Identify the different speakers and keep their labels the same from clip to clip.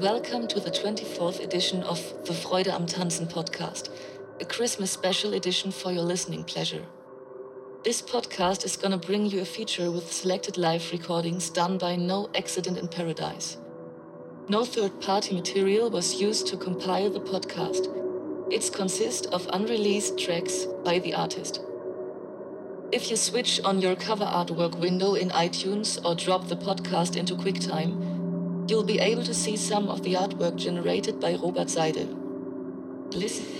Speaker 1: Welcome to the 24th edition of the Freude am Tanzen podcast, a Christmas special edition for your listening pleasure. This podcast is gonna bring you a feature with selected live recordings done by No Accident in Paradise. No third party material was used to compile the podcast. It consists of unreleased tracks by the artist. If you switch on your cover artwork window in iTunes or drop the podcast into QuickTime, you'll be able to see some of the artwork generated by Robert Seidel. Listen.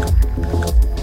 Speaker 2: ちょっと。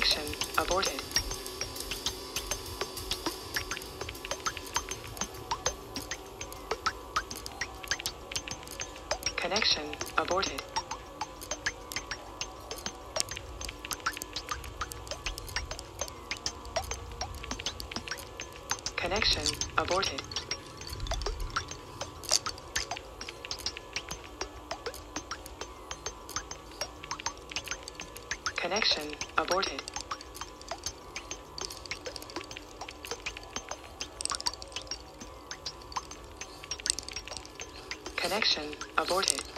Speaker 2: Connection aborted. Connection aborted. Connection aborted. Connection aborted. Mission aborted.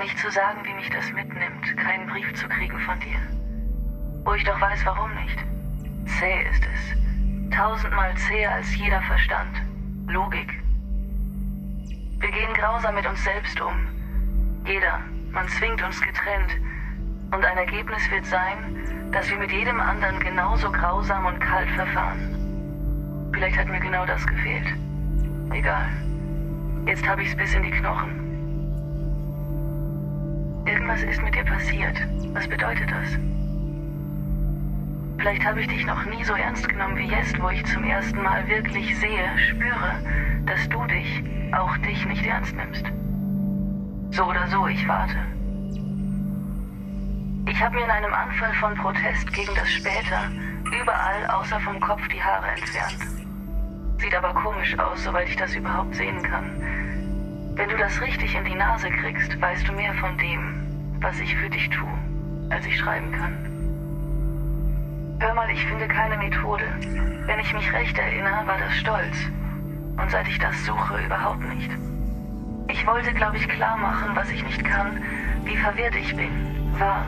Speaker 1: Nicht zu sagen, wie mich das mitnimmt, keinen Brief zu kriegen von dir. Wo ich doch weiß, warum nicht. Zäh ist es. Tausendmal zäher als jeder Verstand. Logik. Wir gehen grausam mit uns selbst um. Jeder. Man zwingt uns getrennt. Und ein Ergebnis wird sein, dass wir mit jedem anderen genauso grausam und kalt verfahren. Vielleicht hat mir genau das gefehlt. Egal. Jetzt habe ich es bis in die Knochen. Irgendwas ist mit dir passiert. Was bedeutet das? Vielleicht habe ich dich noch nie so ernst genommen wie jetzt, wo ich zum ersten Mal wirklich sehe, spüre, dass du dich, auch dich nicht ernst nimmst. So oder so, ich warte. Ich habe mir in einem Anfall von Protest gegen das Später überall außer vom Kopf die Haare entfernt. Sieht aber komisch aus, soweit ich das überhaupt sehen kann. Wenn du das richtig in die Nase kriegst, weißt du mehr von dem, was ich für dich tue, als ich schreiben kann. Hör mal, ich finde keine Methode. Wenn ich mich recht erinnere, war das Stolz. Und seit ich das suche, überhaupt nicht. Ich wollte, glaube ich, klar machen, was ich nicht kann, wie verwirrt ich bin, war.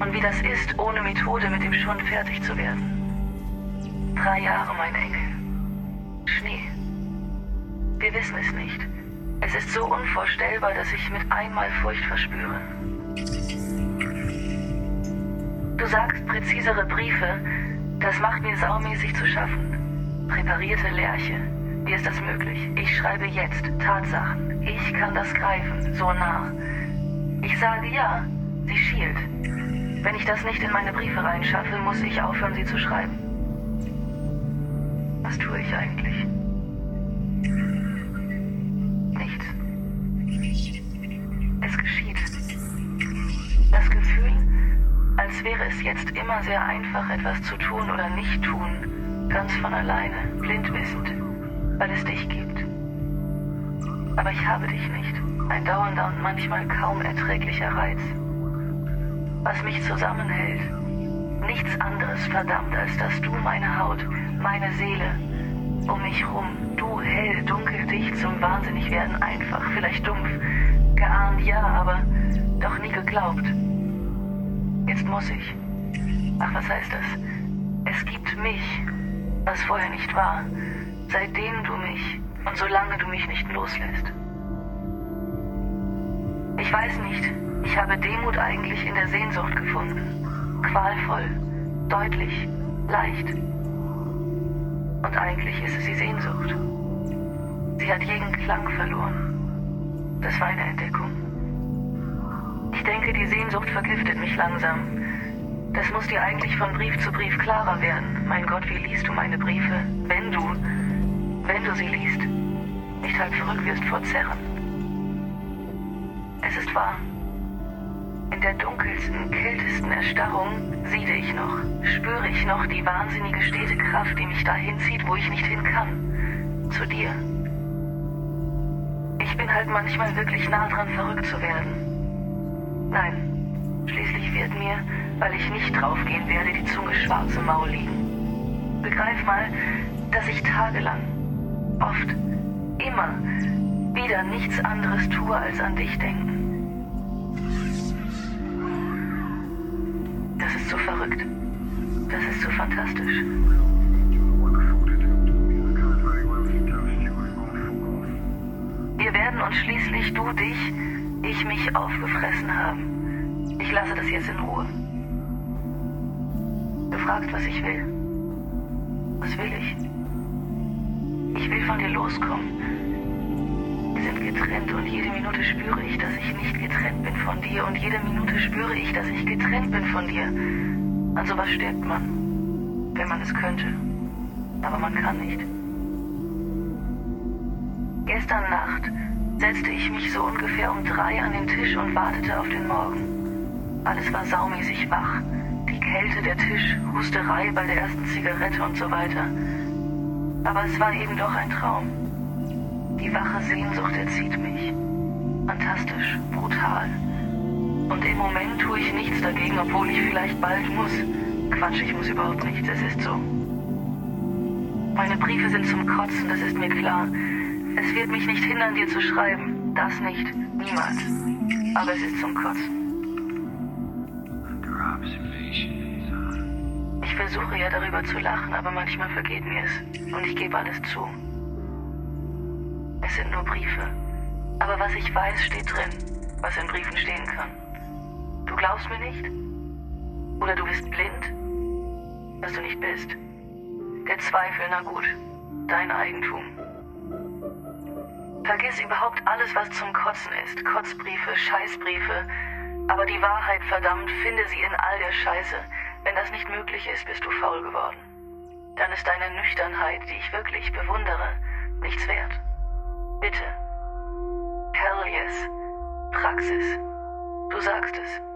Speaker 1: Und wie das ist, ohne Methode mit dem Schund fertig zu werden. Drei Jahre, mein Engel. Schnee. Wir wissen es nicht. Es ist so unvorstellbar, dass ich mit einmal Furcht verspüre. Du sagst präzisere Briefe, das macht mir saumäßig zu schaffen. Präparierte Lerche, wie ist das möglich? Ich schreibe jetzt Tatsachen. Ich kann das greifen, so nah. Ich sage ja, sie schielt. Wenn ich das nicht in meine Briefe reinschaffe, muss ich aufhören, sie zu schreiben. Was tue ich eigentlich? Nichts. Es geschieht. Das Gefühl, als wäre es jetzt immer sehr einfach, etwas zu tun oder nicht tun, ganz von alleine, blind wissend, weil es dich gibt. Aber ich habe dich nicht. Ein dauernder und manchmal kaum erträglicher Reiz. Was mich zusammenhält, nichts anderes verdammt, als dass du meine Haut, meine Seele, um mich rum, du hell, dunkel, dicht zum Wahnsinnigwerden, einfach, vielleicht dumpf, geahnt, ja, aber doch nie geglaubt. Jetzt muss ich. Ach, was heißt das? Es gibt mich, was vorher nicht war, seitdem du mich und solange du mich nicht loslässt. Ich weiß nicht, ich habe Demut eigentlich in der Sehnsucht gefunden. Qualvoll, deutlich, leicht. Und eigentlich ist es die Sehnsucht. Sie hat jeden Klang verloren. Das war eine Entdeckung. Ich denke, die Sehnsucht vergiftet mich langsam. Das muss dir eigentlich von Brief zu Brief klarer werden. Mein Gott, wie liest du meine Briefe? Wenn du, wenn du sie liest, nicht halb verrückt wirst vor Zerren. Es ist wahr. In der dunkelsten, kältesten Erstarrung siede ich noch, spüre ich noch die wahnsinnige stete Kraft, die mich dahin zieht, wo ich nicht hin kann. Zu dir. Ich bin halt manchmal wirklich nah dran, verrückt zu werden. Nein, schließlich wird mir, weil ich nicht draufgehen werde, die Zunge schwarz im Maul liegen. Begreif mal, dass ich tagelang, oft, immer, wieder nichts anderes tue, als an dich denken. Das ist so verrückt. Das ist so fantastisch. Wir werden uns schließlich du dich, ich mich aufgefressen haben. Ich lasse das jetzt in Ruhe. Du fragst, was ich will. Was will ich? Ich will von dir loskommen. Wir sind getrennt und jede Minute spüre ich, dass ich nicht getrennt bin von dir und jede Minute spüre ich, dass ich getrennt bin von dir. An sowas stirbt man, wenn man es könnte. Aber man kann nicht. Gestern Nacht setzte ich mich so ungefähr um drei an den Tisch und wartete auf den Morgen. Alles war saumäßig wach. Die Kälte, der Tisch, Husterei bei der ersten Zigarette und so weiter. Aber es war eben doch ein Traum. Die wache Sehnsucht erzieht mich. Fantastisch, brutal. Und im Moment tue ich nichts dagegen, obwohl ich vielleicht bald muss. Quatsch, ich muss überhaupt nichts, es ist so. Meine Briefe sind zum Kotzen, das ist mir klar. Es wird mich nicht hindern, dir zu schreiben. Das nicht. Niemals. aber es ist zum Kotzen. Ich versuche ja darüber zu lachen, aber manchmal vergeht mir es. Und ich gebe alles zu. Es sind nur Briefe. Aber was ich weiß, steht drin, was in Briefen stehen kann. Du glaubst mir nicht? Oder du bist blind? Was du nicht bist. Der Zweifel, na gut, dein Eigentum. Vergiss überhaupt alles, was zum Kotzen ist. Kotzbriefe, Scheißbriefe. Aber die Wahrheit, verdammt, finde sie in all der Scheiße. Wenn das nicht möglich ist, bist du faul geworden. Dann ist deine Nüchternheit, die ich wirklich bewundere, nichts wert. Bitte. Hell yes. Praxis. Du sagst es.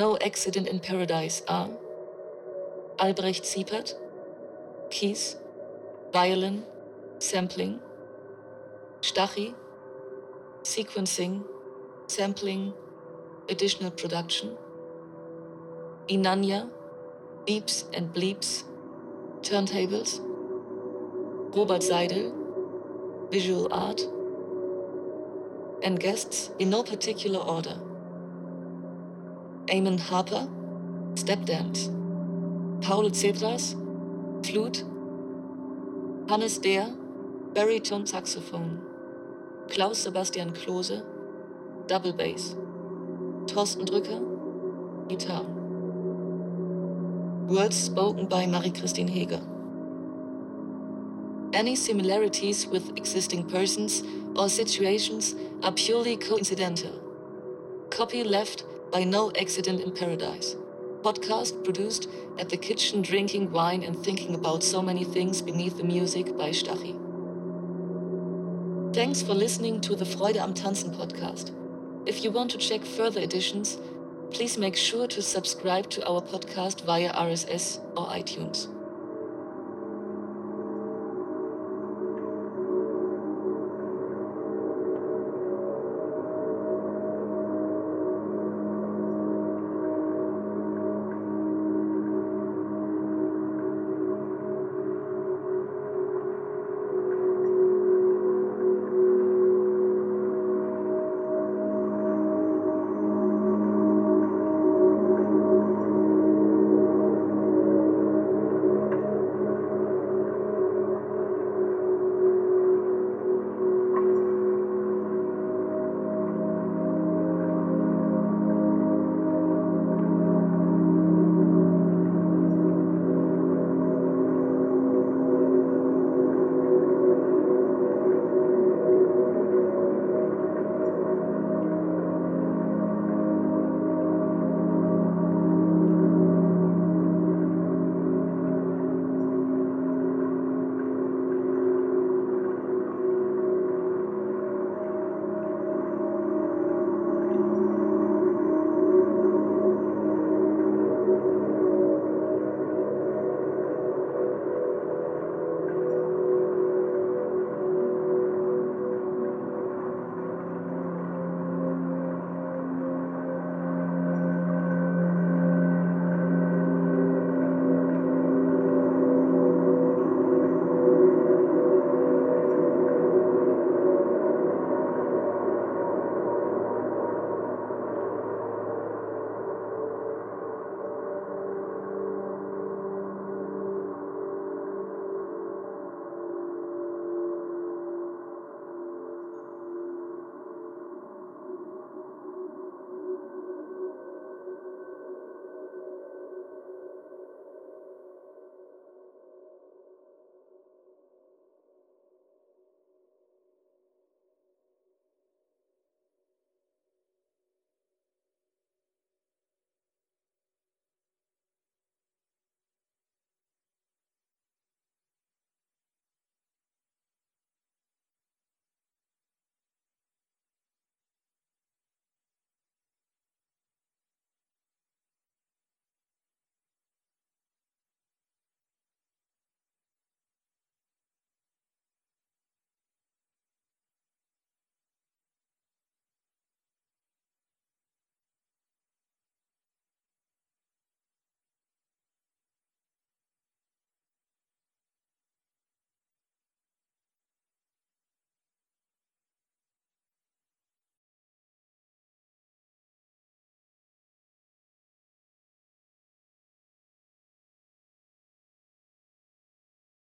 Speaker 1: No Accident in Paradise are Albrecht Siepert, Keys, Violin, Sampling, Stachy, Sequencing, Sampling, Additional Production, Inanya, Beeps and Bleeps, Turntables, Robert Seidel, Visual Art, and guests in no particular order. Eamon Harper, Step Dance, Paul Cedras, Flute, Hannes Deer, Baritone Saxophone, Klaus Sebastian Klose, Double Bass, Thorsten Drücker, Guitar. Words spoken by Marie-Christine Heger. Any similarities with existing persons or situations are purely coincidental. Copy left by No Accident in Paradise. Podcast produced at the kitchen, drinking wine and thinking about so many things beneath the music by Stachy. Thanks for listening to the Freude am Tanzen podcast. If you want to check further editions, please make sure to subscribe to our podcast via RSS or iTunes.